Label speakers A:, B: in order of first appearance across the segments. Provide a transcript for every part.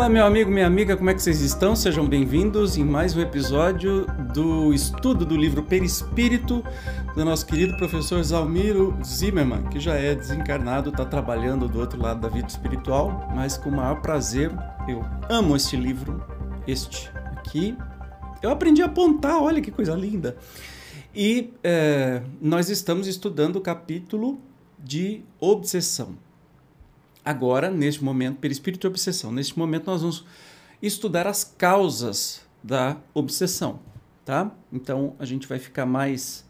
A: Olá, meu amigo, minha amiga, como é que vocês estão? Sejam bem-vindos em mais um episódio do estudo do livro Perispírito do nosso querido professor Zalmiro Zimmermann, que já é desencarnado, está trabalhando do outro lado da vida espiritual, mas com o maior prazer. Eu amo este livro, este aqui. Eu aprendi a apontar, olha que coisa linda. E é, nós estamos estudando o capítulo de obsessão agora, neste momento, perispírito e obsessão. Neste momento, nós vamos estudar as causas da obsessão, tá? Então, a gente vai ficar mais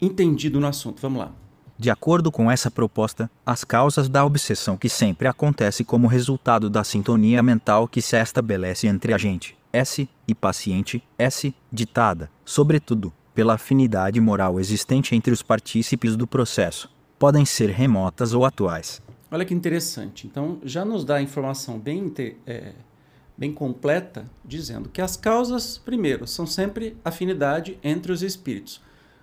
A: entendido no assunto. Vamos lá.
B: De acordo com essa proposta, as causas da obsessão que sempre acontece como resultado da sintonia mental que se estabelece entre agente, S, e paciente, S, ditada, sobretudo, pela afinidade moral existente entre os partícipes do processo, podem ser remotas ou atuais.
A: Olha que interessante. Então, já nos dá informação bem, é, bem completa, dizendo que as causas, primeiro, são sempre afinidade entre os espíritos.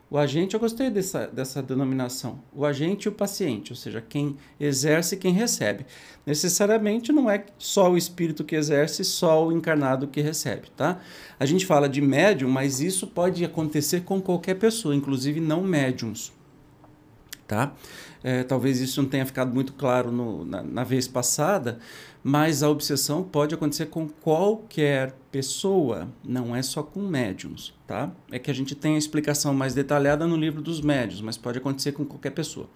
A: O agente, eu gostei dessa, dessa denominação, o agente e o paciente, ou seja, quem exerce e quem recebe. Necessariamente não é só o espírito que exerce, só o encarnado que recebe, tá? A gente fala de médium, mas isso pode acontecer com qualquer pessoa, inclusive não médiums, tá? É, talvez isso não tenha ficado muito claro no, na, na, vez passada, mas a obsessão pode acontecer com qualquer pessoa, não é só com médiums, tá? É que a gente tem a explicação mais detalhada no livro dos médiums, mas pode acontecer com qualquer pessoa.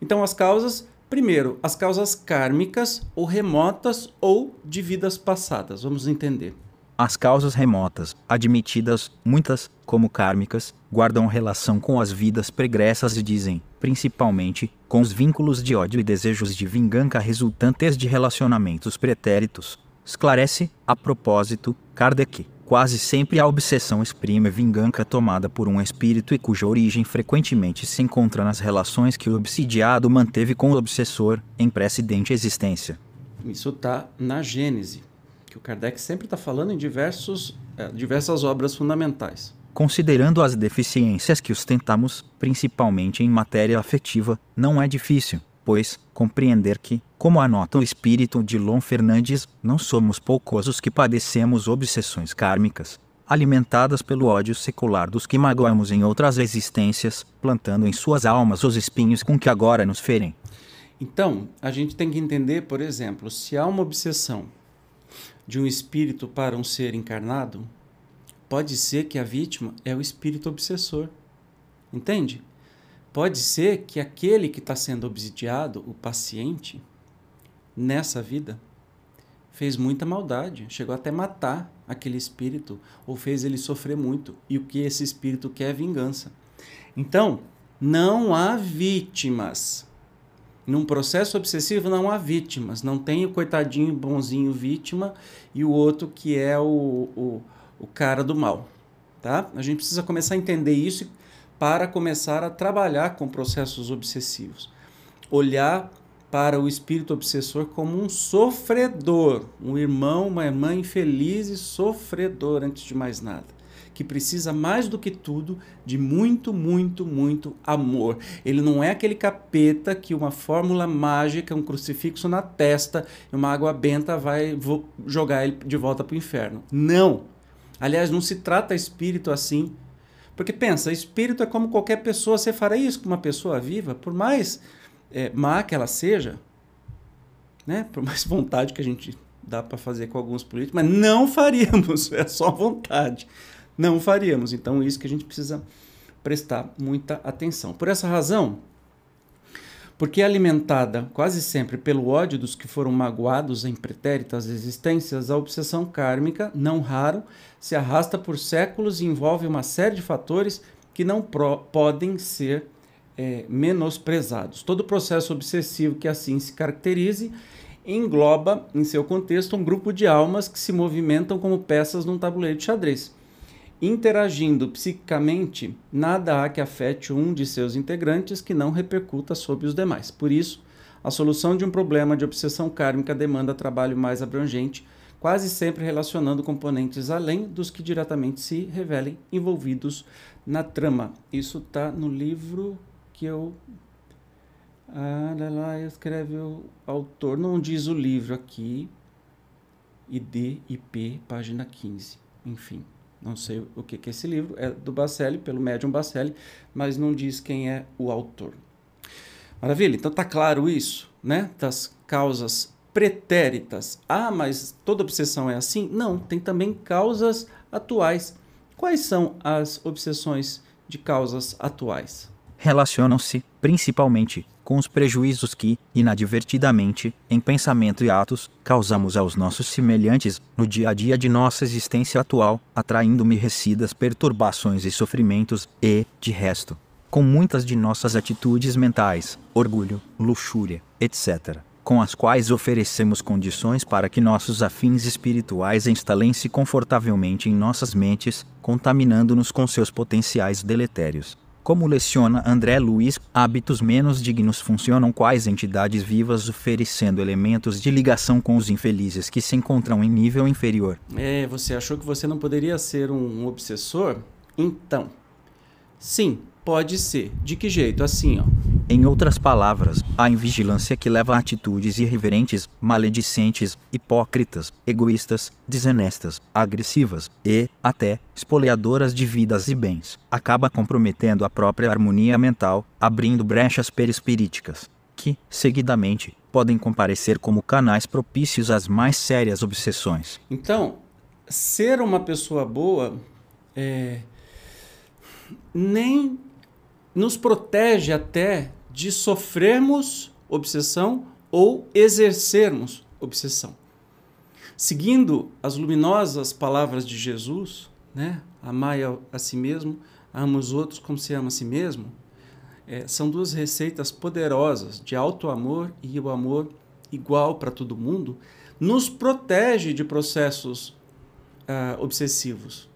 A: Então, as causas, primeiro, as causas kármicas ou remotas ou de vidas passadas. Vamos entender.
B: As causas remotas, admitidas, muitas, como kármicas, guardam relação com as vidas pregressas e dizem, principalmente, com os vínculos de ódio e desejos de vingança resultantes de relacionamentos pretéritos. Esclarece, a propósito, Kardec. Quase sempre a obsessão exprime vingança tomada por um espírito e cuja origem frequentemente se encontra nas relações que o obsidiado manteve com o obsessor em precedente existência.
A: Isso está na Gênese que o Kardec sempre está falando em diversos, é, diversas obras fundamentais.
B: Considerando as deficiências que ostentamos, principalmente em matéria afetiva, não é difícil, pois, compreender que, como anota o espírito de Lon Fernandes, não somos poucos os que padecemos obsessões kármicas, alimentadas pelo ódio secular dos que magoamos em outras existências, plantando em suas almas os espinhos com que agora nos ferem.
A: Então, a gente tem que entender, por exemplo, se há uma obsessão de um espírito para um ser encarnado, pode ser que a vítima é o espírito obsessor. Entende? Pode ser que aquele que está sendo obsidiado, o paciente, nessa vida, fez muita maldade, chegou até matar aquele espírito, ou fez ele sofrer muito, e o que esse espírito quer é vingança. Então, não há vítimas num processo obsessivo não há vítimas, não tem o coitadinho bonzinho vítima e o outro que é o, o, o cara do mal. Tá? A gente precisa começar a entender isso para começar a trabalhar com processos obsessivos. Olhar para o espírito obsessor como um sofredor, um irmão, uma irmã infeliz e sofredor antes de mais nada que precisa mais do que tudo de muito, muito, muito amor. Ele não é aquele capeta que uma fórmula mágica, um crucifixo na testa e uma água benta vai jogar ele de volta para o inferno. Não! Aliás, não se trata espírito assim. Porque pensa, espírito é como qualquer pessoa. Você fará isso com uma pessoa viva, por mais é, má que ela seja, né? por mais vontade que a gente dá para fazer com alguns políticos, mas não faríamos, é só vontade não faríamos. Então, isso que a gente precisa prestar muita atenção. Por essa razão, porque é alimentada quase sempre pelo ódio dos que foram magoados em pretéritas existências, a obsessão kármica, não raro, se arrasta por séculos e envolve uma série de fatores que não podem ser é, menosprezados. Todo processo obsessivo que assim se caracterize engloba em seu contexto um grupo de almas que se movimentam como peças num tabuleiro de xadrez Interagindo psiquicamente, nada há que afete um de seus integrantes que não repercuta sobre os demais. Por isso, a solução de um problema de obsessão kármica demanda trabalho mais abrangente, quase sempre relacionando componentes além dos que diretamente se revelem envolvidos na trama. Isso está no livro que eu Ah, lá, lá, escreve o autor. Não diz o livro aqui. ID, IP, página 15. Enfim, não sei o que, que é esse livro. É do Bacelli, pelo médium Bacelli, mas não diz quem é o autor. Maravilha? Então tá claro isso, né? Das causas pretéritas. Ah, mas toda obsessão é assim? Não, tem também causas atuais. Quais são as obsessões de causas atuais?
B: Relacionam-se, principalmente, com os prejuízos que, inadvertidamente, em pensamento e atos, causamos aos nossos semelhantes no dia a dia de nossa existência atual, atraindo merecidas perturbações e sofrimentos, e, de resto, com muitas de nossas atitudes mentais, orgulho, luxúria, etc., com as quais oferecemos condições para que nossos afins espirituais instalem-se confortavelmente em nossas mentes, contaminando-nos com seus potenciais deletérios. Como leciona André Luiz, hábitos menos dignos funcionam quais entidades vivas oferecendo elementos de ligação com os infelizes que se encontram em nível inferior.
A: É, você achou que você não poderia ser um obsessor? Então, sim, pode ser. De que jeito? Assim, ó.
B: Em outras palavras, a invigilância que leva a atitudes irreverentes, maledicentes, hipócritas, egoístas, desonestas, agressivas e, até, espoliadoras de vidas e bens, acaba comprometendo a própria harmonia mental, abrindo brechas perispiríticas, que, seguidamente, podem comparecer como canais propícios às mais sérias obsessões.
A: Então, ser uma pessoa boa é, nem nos protege até de sofrermos obsessão ou exercermos obsessão. Seguindo as luminosas palavras de Jesus, né? Amai a, si mesmo, ama os outros como se ama a si mesmo. É, são duas receitas poderosas de alto amor e o amor igual para todo mundo, nos protege de processos ah, obsessivos.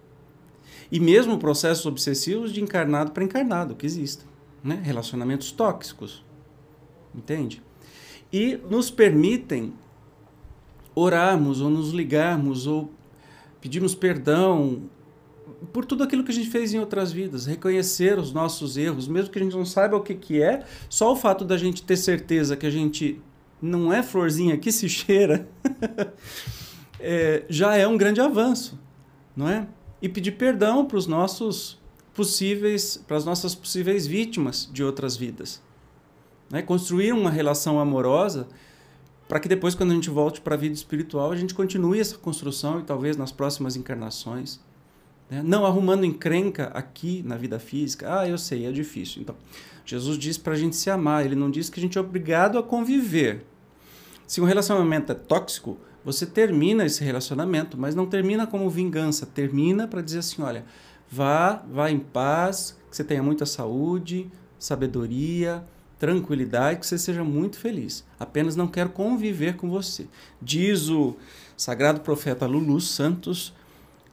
A: E mesmo processos obsessivos de encarnado para encarnado, que existem né? relacionamentos tóxicos, entende? E nos permitem orarmos ou nos ligarmos ou pedirmos perdão por tudo aquilo que a gente fez em outras vidas, reconhecer os nossos erros, mesmo que a gente não saiba o que, que é, só o fato da gente ter certeza que a gente não é florzinha que se cheira, é, já é um grande avanço, não é? E pedir perdão para os nossos possíveis, para as nossas possíveis vítimas de outras vidas. Né? Construir uma relação amorosa para que depois, quando a gente volte para a vida espiritual, a gente continue essa construção e talvez nas próximas encarnações. Né? Não arrumando encrenca aqui na vida física. Ah, eu sei, é difícil. Então, Jesus diz para a gente se amar, ele não diz que a gente é obrigado a conviver. Se um relacionamento é tóxico, você termina esse relacionamento, mas não termina como vingança, termina para dizer assim: olha, Vá, vá em paz, que você tenha muita saúde, sabedoria, tranquilidade, que você seja muito feliz. Apenas não quero conviver com você. Diz o sagrado profeta Lulu Santos.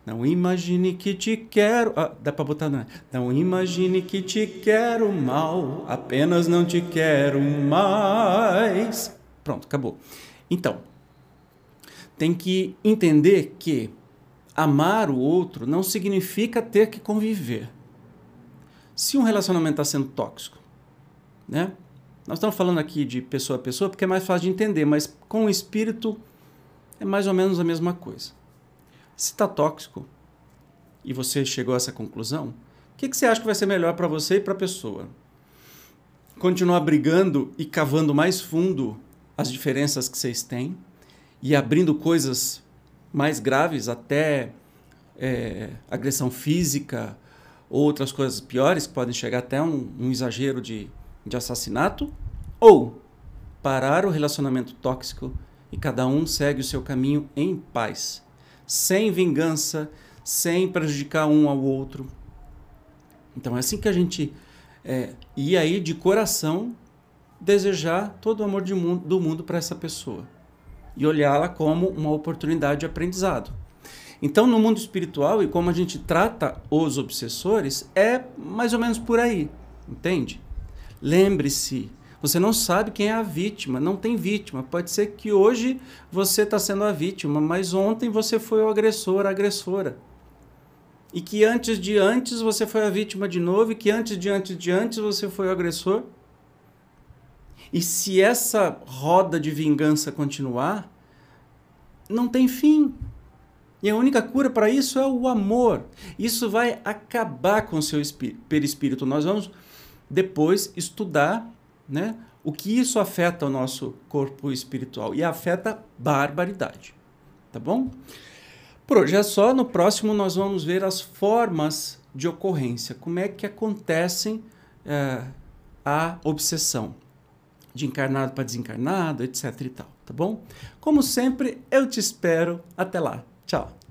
A: Não imagine que te quero. Ah, dá para botar, não é? Não imagine que te quero mal, apenas não te quero mais. Pronto, acabou. Então, tem que entender que amar o outro não significa ter que conviver. Se um relacionamento está sendo tóxico, né? Nós estamos falando aqui de pessoa a pessoa porque é mais fácil de entender, mas com o espírito é mais ou menos a mesma coisa. Se está tóxico e você chegou a essa conclusão, o que, que você acha que vai ser melhor para você e para a pessoa? Continuar brigando e cavando mais fundo as diferenças que vocês têm e abrindo coisas mais graves, até é, agressão física, outras coisas piores, que podem chegar até um, um exagero de, de assassinato, ou parar o relacionamento tóxico e cada um segue o seu caminho em paz, sem vingança, sem prejudicar um ao outro. Então é assim que a gente é, e aí de coração desejar todo o amor mundo, do mundo para essa pessoa e olhá-la como uma oportunidade de aprendizado. Então, no mundo espiritual e como a gente trata os obsessores, é mais ou menos por aí, entende? Lembre-se, você não sabe quem é a vítima, não tem vítima. Pode ser que hoje você está sendo a vítima, mas ontem você foi o agressor, a agressora. E que antes de antes você foi a vítima de novo, e que antes de antes de antes você foi o agressor. E se essa roda de vingança continuar, não tem fim. E a única cura para isso é o amor. Isso vai acabar com o seu perispírito. Nós vamos depois estudar né, o que isso afeta o nosso corpo espiritual. E afeta barbaridade. Tá bom? Por hoje é só. No próximo nós vamos ver as formas de ocorrência. Como é que acontecem é, a obsessão. De encarnado para desencarnado, etc e tal. Tá bom? Como sempre, eu te espero. Até lá. Tchau.